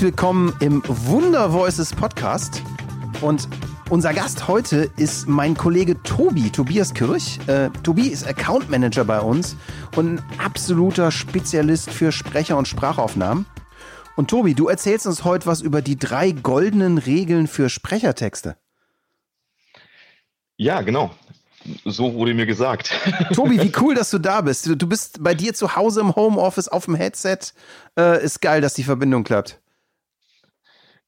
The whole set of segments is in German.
Herzlich willkommen im Wunder Voices Podcast. Und unser Gast heute ist mein Kollege Tobi, Tobias Kirch. Äh, Tobi ist Account Manager bei uns und ein absoluter Spezialist für Sprecher und Sprachaufnahmen. Und Tobi, du erzählst uns heute was über die drei goldenen Regeln für Sprechertexte. Ja, genau. So wurde mir gesagt. Tobi, wie cool, dass du da bist. Du bist bei dir zu Hause im Homeoffice auf dem Headset. Äh, ist geil, dass die Verbindung klappt.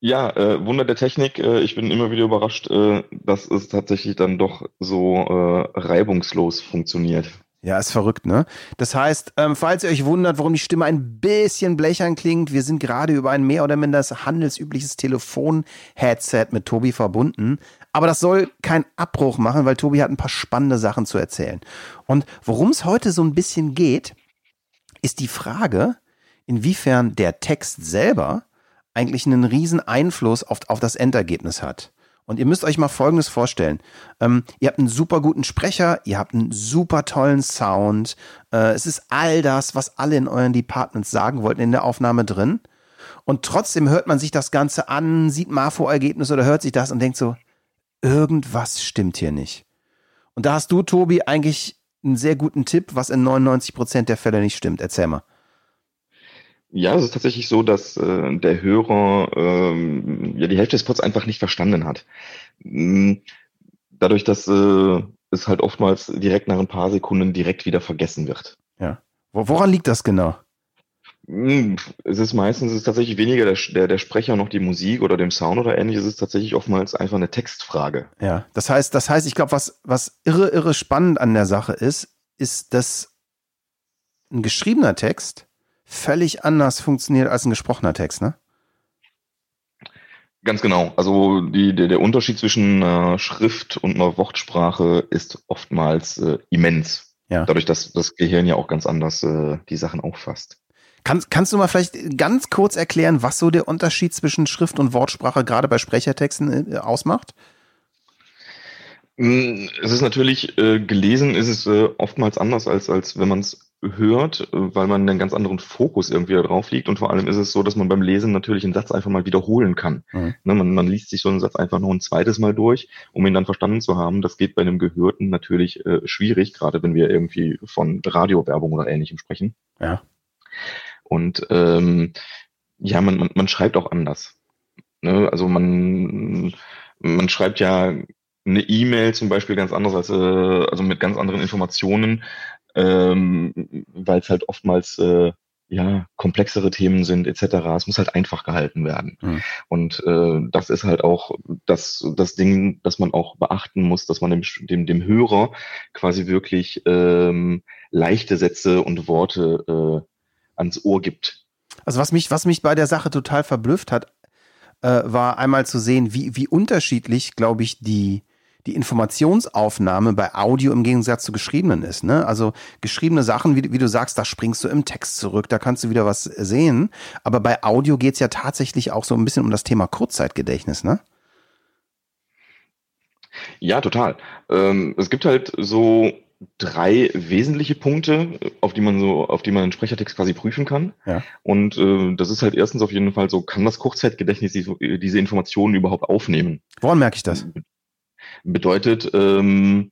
Ja, äh, Wunder der Technik. Äh, ich bin immer wieder überrascht, äh, dass es tatsächlich dann doch so äh, reibungslos funktioniert. Ja, ist verrückt, ne? Das heißt, ähm, falls ihr euch wundert, warum die Stimme ein bisschen blechern klingt, wir sind gerade über ein mehr oder minder handelsübliches Telefon-Headset mit Tobi verbunden. Aber das soll keinen Abbruch machen, weil Tobi hat ein paar spannende Sachen zu erzählen. Und worum es heute so ein bisschen geht, ist die Frage, inwiefern der Text selber eigentlich einen riesen Einfluss auf, auf das Endergebnis hat. Und ihr müsst euch mal Folgendes vorstellen. Ähm, ihr habt einen super guten Sprecher, ihr habt einen super tollen Sound. Äh, es ist all das, was alle in euren Departments sagen wollten in der Aufnahme drin. Und trotzdem hört man sich das Ganze an, sieht Marfo-Ergebnis oder hört sich das und denkt so, irgendwas stimmt hier nicht. Und da hast du, Tobi, eigentlich einen sehr guten Tipp, was in 99 Prozent der Fälle nicht stimmt. Erzähl mal. Ja, es ist tatsächlich so, dass äh, der Hörer ähm, ja die Hälfte des Spots einfach nicht verstanden hat. Hm, dadurch, dass äh, es halt oftmals direkt nach ein paar Sekunden direkt wieder vergessen wird. Ja. Woran liegt das genau? Hm, es ist meistens es ist tatsächlich weniger der, der, der Sprecher noch die Musik oder dem Sound oder ähnliches. Es ist tatsächlich oftmals einfach eine Textfrage. Ja, das heißt, das heißt, ich glaube, was, was irre, irre spannend an der Sache ist, ist, dass ein geschriebener Text völlig anders funktioniert als ein gesprochener Text, ne? Ganz genau. Also die, der, der Unterschied zwischen äh, Schrift und einer Wortsprache ist oftmals äh, immens. Ja. Dadurch, dass das Gehirn ja auch ganz anders äh, die Sachen auffasst. Kannst, kannst du mal vielleicht ganz kurz erklären, was so der Unterschied zwischen Schrift und Wortsprache gerade bei Sprechertexten äh, ausmacht? Mm, es ist natürlich äh, gelesen, ist es äh, oftmals anders als als wenn man es hört, weil man einen ganz anderen Fokus irgendwie da drauf liegt. Und vor allem ist es so, dass man beim Lesen natürlich einen Satz einfach mal wiederholen kann. Mhm. Ne, man, man liest sich so einen Satz einfach noch ein zweites Mal durch, um ihn dann verstanden zu haben. Das geht bei einem Gehörten natürlich äh, schwierig, gerade wenn wir irgendwie von Radiowerbung oder ähnlichem sprechen. Ja. Und ähm, ja, man, man, man schreibt auch anders. Ne? Also man, man schreibt ja eine E-Mail zum Beispiel ganz anders als, äh, also mit ganz anderen Informationen, ähm, weil es halt oftmals äh, ja komplexere Themen sind etc. Es muss halt einfach gehalten werden. Mhm. Und äh, das ist halt auch das das Ding, das man auch beachten muss, dass man dem dem, dem Hörer quasi wirklich ähm, leichte Sätze und Worte äh, ans Ohr gibt. Also was mich was mich bei der Sache total verblüfft hat, äh, war einmal zu sehen, wie wie unterschiedlich, glaube ich, die die Informationsaufnahme bei Audio im Gegensatz zu geschriebenen ist. Ne? Also geschriebene Sachen, wie, wie du sagst, da springst du im Text zurück, da kannst du wieder was sehen. Aber bei Audio geht's ja tatsächlich auch so ein bisschen um das Thema Kurzzeitgedächtnis, ne? Ja, total. Ähm, es gibt halt so drei wesentliche Punkte, auf die man so, auf die man einen Sprechertext quasi prüfen kann. Ja. Und äh, das ist halt erstens auf jeden Fall so, kann das Kurzzeitgedächtnis diese, diese Informationen überhaupt aufnehmen? Woran merke ich das? Bedeutet, ähm,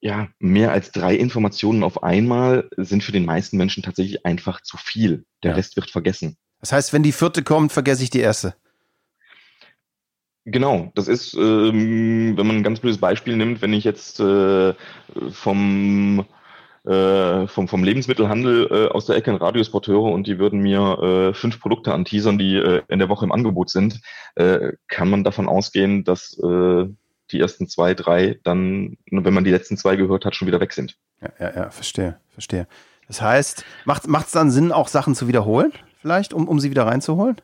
ja, mehr als drei Informationen auf einmal sind für den meisten Menschen tatsächlich einfach zu viel. Der ja. Rest wird vergessen. Das heißt, wenn die vierte kommt, vergesse ich die erste. Genau, das ist, ähm, wenn man ein ganz blödes Beispiel nimmt, wenn ich jetzt äh, vom, äh, vom, vom Lebensmittelhandel äh, aus der Ecke ein Radiosport höre und die würden mir äh, fünf Produkte anteasern, die äh, in der Woche im Angebot sind, äh, kann man davon ausgehen, dass die ersten zwei, drei dann, wenn man die letzten zwei gehört hat, schon wieder weg sind. Ja, ja, ja verstehe, verstehe. Das heißt, macht es dann Sinn, auch Sachen zu wiederholen, vielleicht, um, um sie wieder reinzuholen?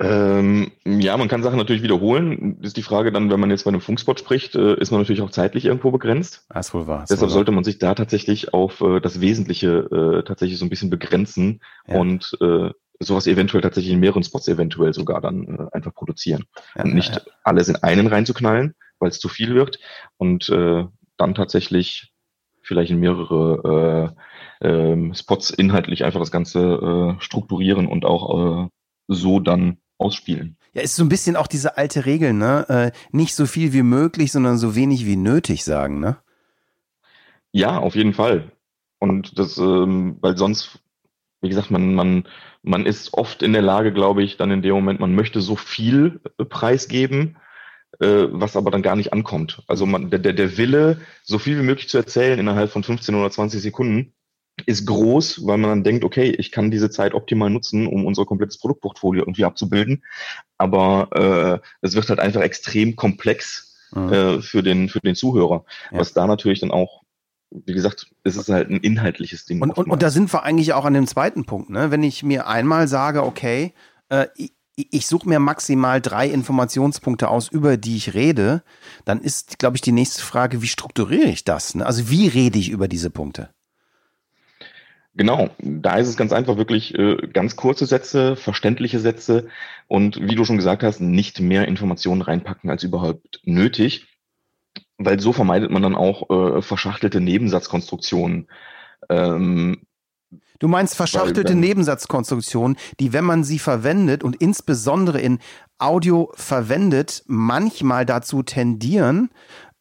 Ähm, ja, man kann Sachen natürlich wiederholen. Ist die Frage dann, wenn man jetzt bei einem Funkspot spricht, äh, ist man natürlich auch zeitlich irgendwo begrenzt. Das wohl wahr. Deshalb sollte man sich da tatsächlich auf äh, das Wesentliche äh, tatsächlich so ein bisschen begrenzen ja. und äh, sowas eventuell tatsächlich in mehreren Spots eventuell sogar dann äh, einfach produzieren. Ja, und nicht ja, alles in einen reinzuknallen, weil es zu viel wird und äh, dann tatsächlich vielleicht in mehrere äh, äh, Spots inhaltlich einfach das Ganze äh, strukturieren und auch äh, so dann ausspielen. Ja, ist so ein bisschen auch diese alte Regel, ne? Äh, nicht so viel wie möglich, sondern so wenig wie nötig sagen, ne? Ja, auf jeden Fall. Und das, ähm, weil sonst, wie gesagt, man, man, man ist oft in der Lage, glaube ich, dann in dem Moment, man möchte so viel äh, preisgeben, äh, was aber dann gar nicht ankommt. Also man, der, der Wille, so viel wie möglich zu erzählen innerhalb von 15 oder 20 Sekunden, ist groß, weil man dann denkt, okay, ich kann diese Zeit optimal nutzen, um unser komplettes Produktportfolio irgendwie abzubilden. Aber äh, es wird halt einfach extrem komplex mhm. äh, für, den, für den Zuhörer, ja. was da natürlich dann auch wie gesagt, es ist halt ein inhaltliches Ding. Und, und, und, da sind wir eigentlich auch an dem zweiten Punkt, ne? Wenn ich mir einmal sage, okay, äh, ich, ich suche mir maximal drei Informationspunkte aus, über die ich rede, dann ist, glaube ich, die nächste Frage, wie strukturiere ich das? Ne? Also wie rede ich über diese Punkte? Genau, da ist es ganz einfach wirklich äh, ganz kurze Sätze, verständliche Sätze und wie du schon gesagt hast, nicht mehr Informationen reinpacken als überhaupt nötig, weil so vermeidet man dann auch äh, verschachtelte Nebensatzkonstruktionen. Ähm, Du meinst verschachtelte Nebensatzkonstruktionen, die, wenn man sie verwendet und insbesondere in Audio verwendet, manchmal dazu tendieren,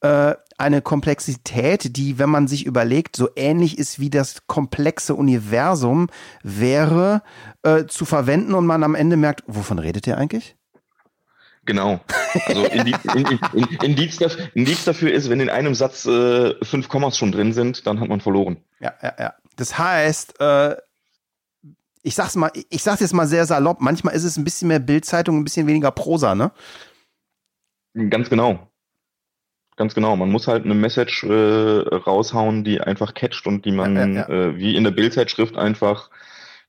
äh, eine Komplexität, die, wenn man sich überlegt, so ähnlich ist wie das komplexe Universum wäre, äh, zu verwenden und man am Ende merkt, wovon redet ihr eigentlich? Genau. Also Indiz, Indiz, Indiz, dafür ist, wenn in einem Satz äh, fünf Kommas schon drin sind, dann hat man verloren. Ja, ja, ja. Das heißt, äh, ich sag's mal, ich sag's jetzt mal sehr salopp, manchmal ist es ein bisschen mehr Bildzeitung, ein bisschen weniger Prosa, ne? Ganz genau. Ganz genau. Man muss halt eine Message äh, raushauen, die einfach catcht und die man ja, ja, ja. Äh, wie in der Bildzeitschrift einfach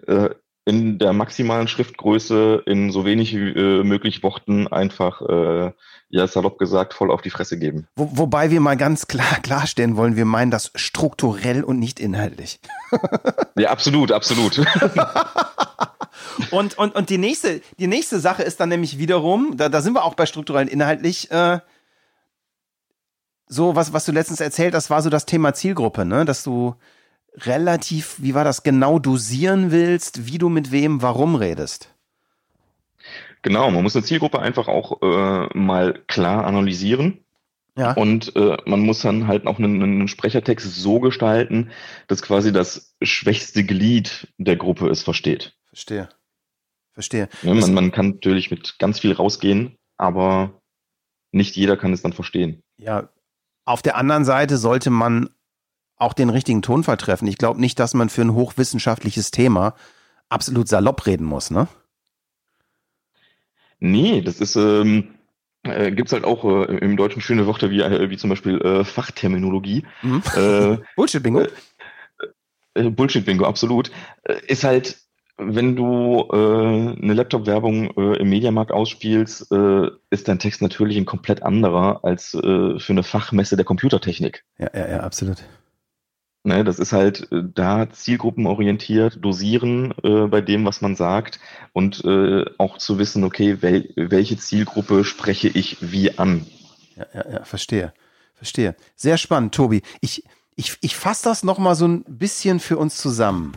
äh, in der maximalen Schriftgröße in so wenig wie äh, möglich Worten einfach, äh, ja salopp gesagt, voll auf die Fresse geben. Wo, wobei wir mal ganz klar klarstellen wollen, wir meinen das strukturell und nicht inhaltlich. ja, absolut, absolut. und, und, und die nächste, die nächste Sache ist dann nämlich wiederum, da, da sind wir auch bei strukturell inhaltlich, äh, so, was, was du letztens erzählt hast, war so das Thema Zielgruppe, ne? Dass du relativ, wie war das, genau dosieren willst, wie du mit wem, warum redest. Genau, man muss eine Zielgruppe einfach auch äh, mal klar analysieren. Ja. Und äh, man muss dann halt auch einen, einen Sprechertext so gestalten, dass quasi das schwächste Glied der Gruppe es versteht. Verstehe. Verstehe. Ja, man, man kann natürlich mit ganz viel rausgehen, aber nicht jeder kann es dann verstehen. Ja, auf der anderen Seite sollte man auch den richtigen Tonfall treffen. Ich glaube nicht, dass man für ein hochwissenschaftliches Thema absolut salopp reden muss, ne? Nee, das ist, ähm, äh, gibt es halt auch äh, im Deutschen schöne Worte wie, äh, wie zum Beispiel äh, Fachterminologie. Mhm. Äh, Bullshit-Bingo. Äh, äh, Bullshit-Bingo, absolut. ist halt wenn du äh, eine Laptop-Werbung äh, im Mediamarkt ausspielst, äh, ist dein Text natürlich ein komplett anderer als äh, für eine Fachmesse der Computertechnik. Ja, ja, ja, absolut. Ne, das ist halt äh, da zielgruppenorientiert, dosieren äh, bei dem, was man sagt und äh, auch zu wissen, okay, wel welche Zielgruppe spreche ich wie an. Ja, ja, ja, verstehe. Verstehe. Sehr spannend, Tobi. Ich, ich, ich fasse das nochmal so ein bisschen für uns zusammen.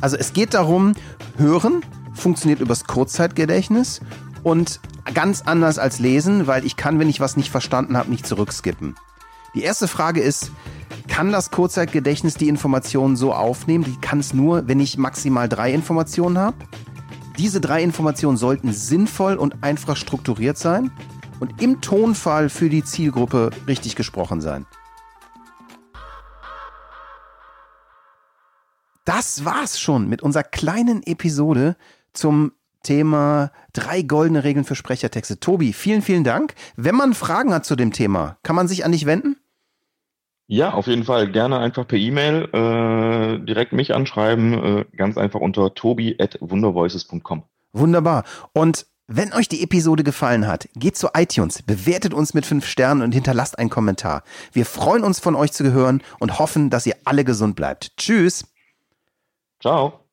Also es geht darum, hören funktioniert übers Kurzzeitgedächtnis und ganz anders als lesen, weil ich kann, wenn ich was nicht verstanden habe, nicht zurückskippen. Die erste Frage ist, kann das Kurzzeitgedächtnis die Informationen so aufnehmen? Die kann es nur, wenn ich maximal drei Informationen habe. Diese drei Informationen sollten sinnvoll und einfach strukturiert sein und im Tonfall für die Zielgruppe richtig gesprochen sein. Das war's schon mit unserer kleinen Episode zum Thema drei goldene Regeln für Sprechertexte. Tobi, vielen, vielen Dank. Wenn man Fragen hat zu dem Thema, kann man sich an dich wenden? Ja, auf jeden Fall. Gerne einfach per E-Mail äh, direkt mich anschreiben. Äh, ganz einfach unter tobi.wundervoices.com. Wunderbar. Und wenn euch die Episode gefallen hat, geht zu iTunes, bewertet uns mit fünf Sternen und hinterlasst einen Kommentar. Wir freuen uns von euch zu hören und hoffen, dass ihr alle gesund bleibt. Tschüss. Ciao.